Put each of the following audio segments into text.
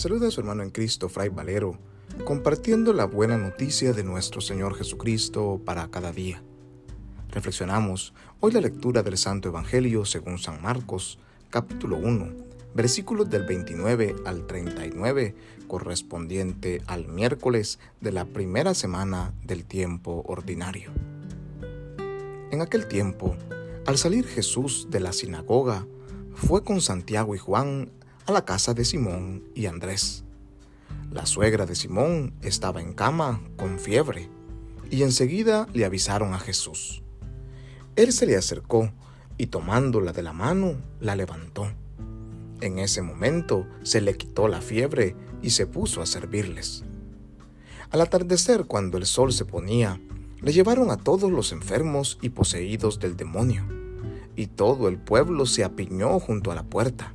saluda su hermano en Cristo, Fray Valero, compartiendo la buena noticia de nuestro Señor Jesucristo para cada día. Reflexionamos hoy la lectura del Santo Evangelio según San Marcos, capítulo 1, versículos del 29 al 39, correspondiente al miércoles de la primera semana del tiempo ordinario. En aquel tiempo, al salir Jesús de la sinagoga, fue con Santiago y Juan a la casa de Simón y Andrés. La suegra de Simón estaba en cama con fiebre y enseguida le avisaron a Jesús. Él se le acercó y tomándola de la mano, la levantó. En ese momento se le quitó la fiebre y se puso a servirles. Al atardecer, cuando el sol se ponía, le llevaron a todos los enfermos y poseídos del demonio, y todo el pueblo se apiñó junto a la puerta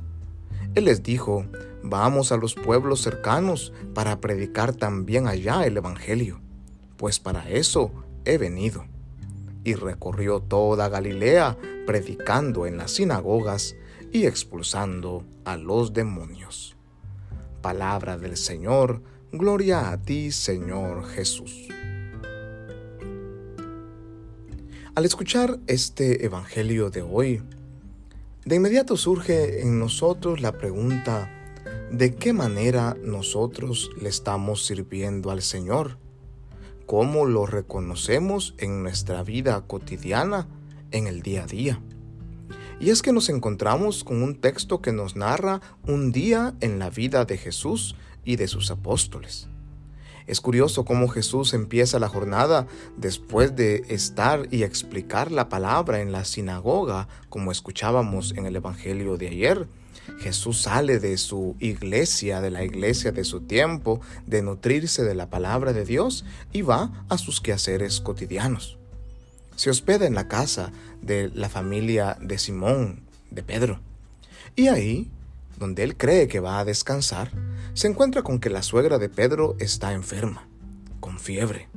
Él les dijo, vamos a los pueblos cercanos para predicar también allá el Evangelio, pues para eso he venido. Y recorrió toda Galilea, predicando en las sinagogas y expulsando a los demonios. Palabra del Señor, gloria a ti, Señor Jesús. Al escuchar este Evangelio de hoy, de inmediato surge en nosotros la pregunta, ¿de qué manera nosotros le estamos sirviendo al Señor? ¿Cómo lo reconocemos en nuestra vida cotidiana, en el día a día? Y es que nos encontramos con un texto que nos narra un día en la vida de Jesús y de sus apóstoles. Es curioso cómo Jesús empieza la jornada después de estar y explicar la palabra en la sinagoga, como escuchábamos en el Evangelio de ayer. Jesús sale de su iglesia, de la iglesia de su tiempo, de nutrirse de la palabra de Dios y va a sus quehaceres cotidianos. Se hospeda en la casa de la familia de Simón, de Pedro. Y ahí donde él cree que va a descansar, se encuentra con que la suegra de Pedro está enferma, con fiebre.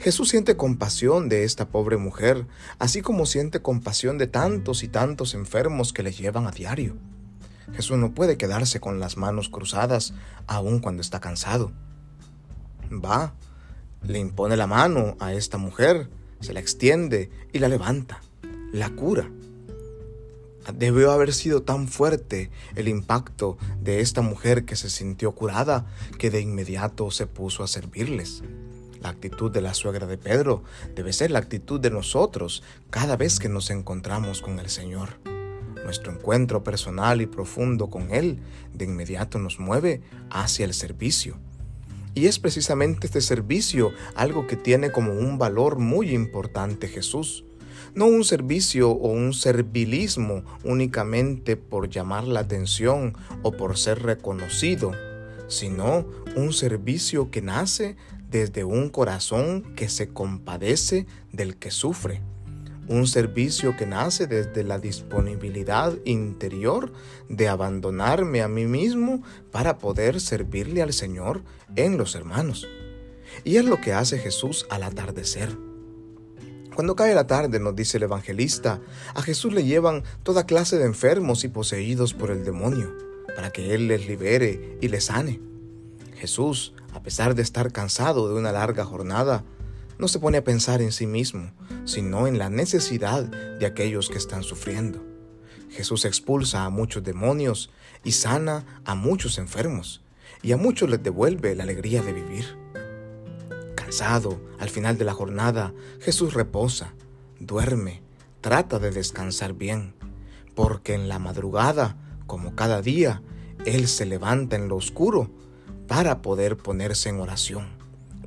Jesús siente compasión de esta pobre mujer, así como siente compasión de tantos y tantos enfermos que le llevan a diario. Jesús no puede quedarse con las manos cruzadas aun cuando está cansado. Va, le impone la mano a esta mujer, se la extiende y la levanta, la cura. Debió haber sido tan fuerte el impacto de esta mujer que se sintió curada que de inmediato se puso a servirles. La actitud de la suegra de Pedro debe ser la actitud de nosotros cada vez que nos encontramos con el Señor. Nuestro encuentro personal y profundo con Él de inmediato nos mueve hacia el servicio. Y es precisamente este servicio algo que tiene como un valor muy importante Jesús no un servicio o un servilismo únicamente por llamar la atención o por ser reconocido, sino un servicio que nace desde un corazón que se compadece del que sufre. Un servicio que nace desde la disponibilidad interior de abandonarme a mí mismo para poder servirle al Señor en los hermanos. Y es lo que hace Jesús al atardecer. Cuando cae la tarde, nos dice el evangelista, a Jesús le llevan toda clase de enfermos y poseídos por el demonio, para que Él les libere y les sane. Jesús, a pesar de estar cansado de una larga jornada, no se pone a pensar en sí mismo, sino en la necesidad de aquellos que están sufriendo. Jesús expulsa a muchos demonios y sana a muchos enfermos, y a muchos les devuelve la alegría de vivir al final de la jornada, Jesús reposa, duerme, trata de descansar bien, porque en la madrugada, como cada día, Él se levanta en lo oscuro para poder ponerse en oración,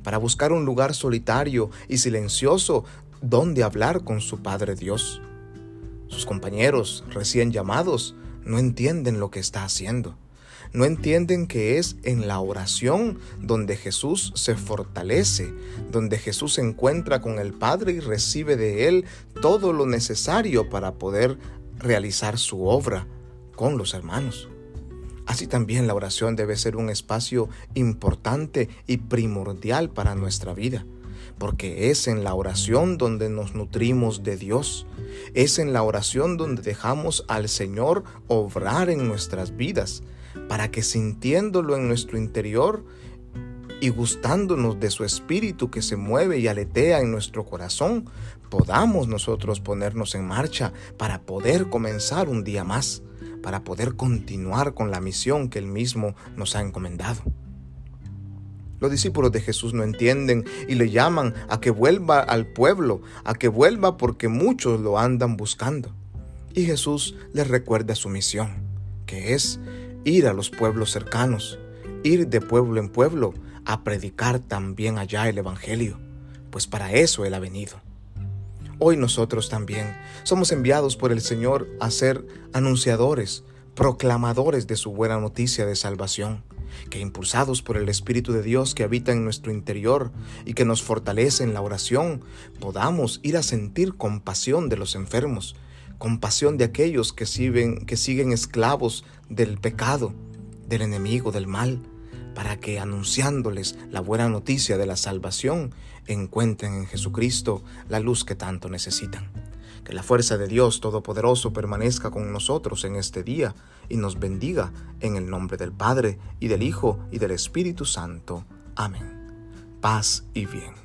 para buscar un lugar solitario y silencioso donde hablar con su Padre Dios. Sus compañeros recién llamados no entienden lo que está haciendo. No entienden que es en la oración donde Jesús se fortalece, donde Jesús se encuentra con el Padre y recibe de Él todo lo necesario para poder realizar su obra con los hermanos. Así también la oración debe ser un espacio importante y primordial para nuestra vida porque es en la oración donde nos nutrimos de Dios. Es en la oración donde dejamos al Señor obrar en nuestras vidas, para que sintiéndolo en nuestro interior y gustándonos de su espíritu que se mueve y aletea en nuestro corazón, podamos nosotros ponernos en marcha para poder comenzar un día más, para poder continuar con la misión que Él mismo nos ha encomendado. Los discípulos de Jesús no entienden y le llaman a que vuelva al pueblo, a que vuelva porque muchos lo andan buscando. Y Jesús les recuerda su misión, que es ir a los pueblos cercanos, ir de pueblo en pueblo a predicar también allá el Evangelio, pues para eso Él ha venido. Hoy nosotros también somos enviados por el Señor a ser anunciadores, proclamadores de su buena noticia de salvación que impulsados por el Espíritu de Dios que habita en nuestro interior y que nos fortalece en la oración, podamos ir a sentir compasión de los enfermos, compasión de aquellos que siguen, que siguen esclavos del pecado, del enemigo, del mal, para que anunciándoles la buena noticia de la salvación, encuentren en Jesucristo la luz que tanto necesitan. Que la fuerza de Dios Todopoderoso permanezca con nosotros en este día y nos bendiga en el nombre del Padre y del Hijo y del Espíritu Santo. Amén. Paz y bien.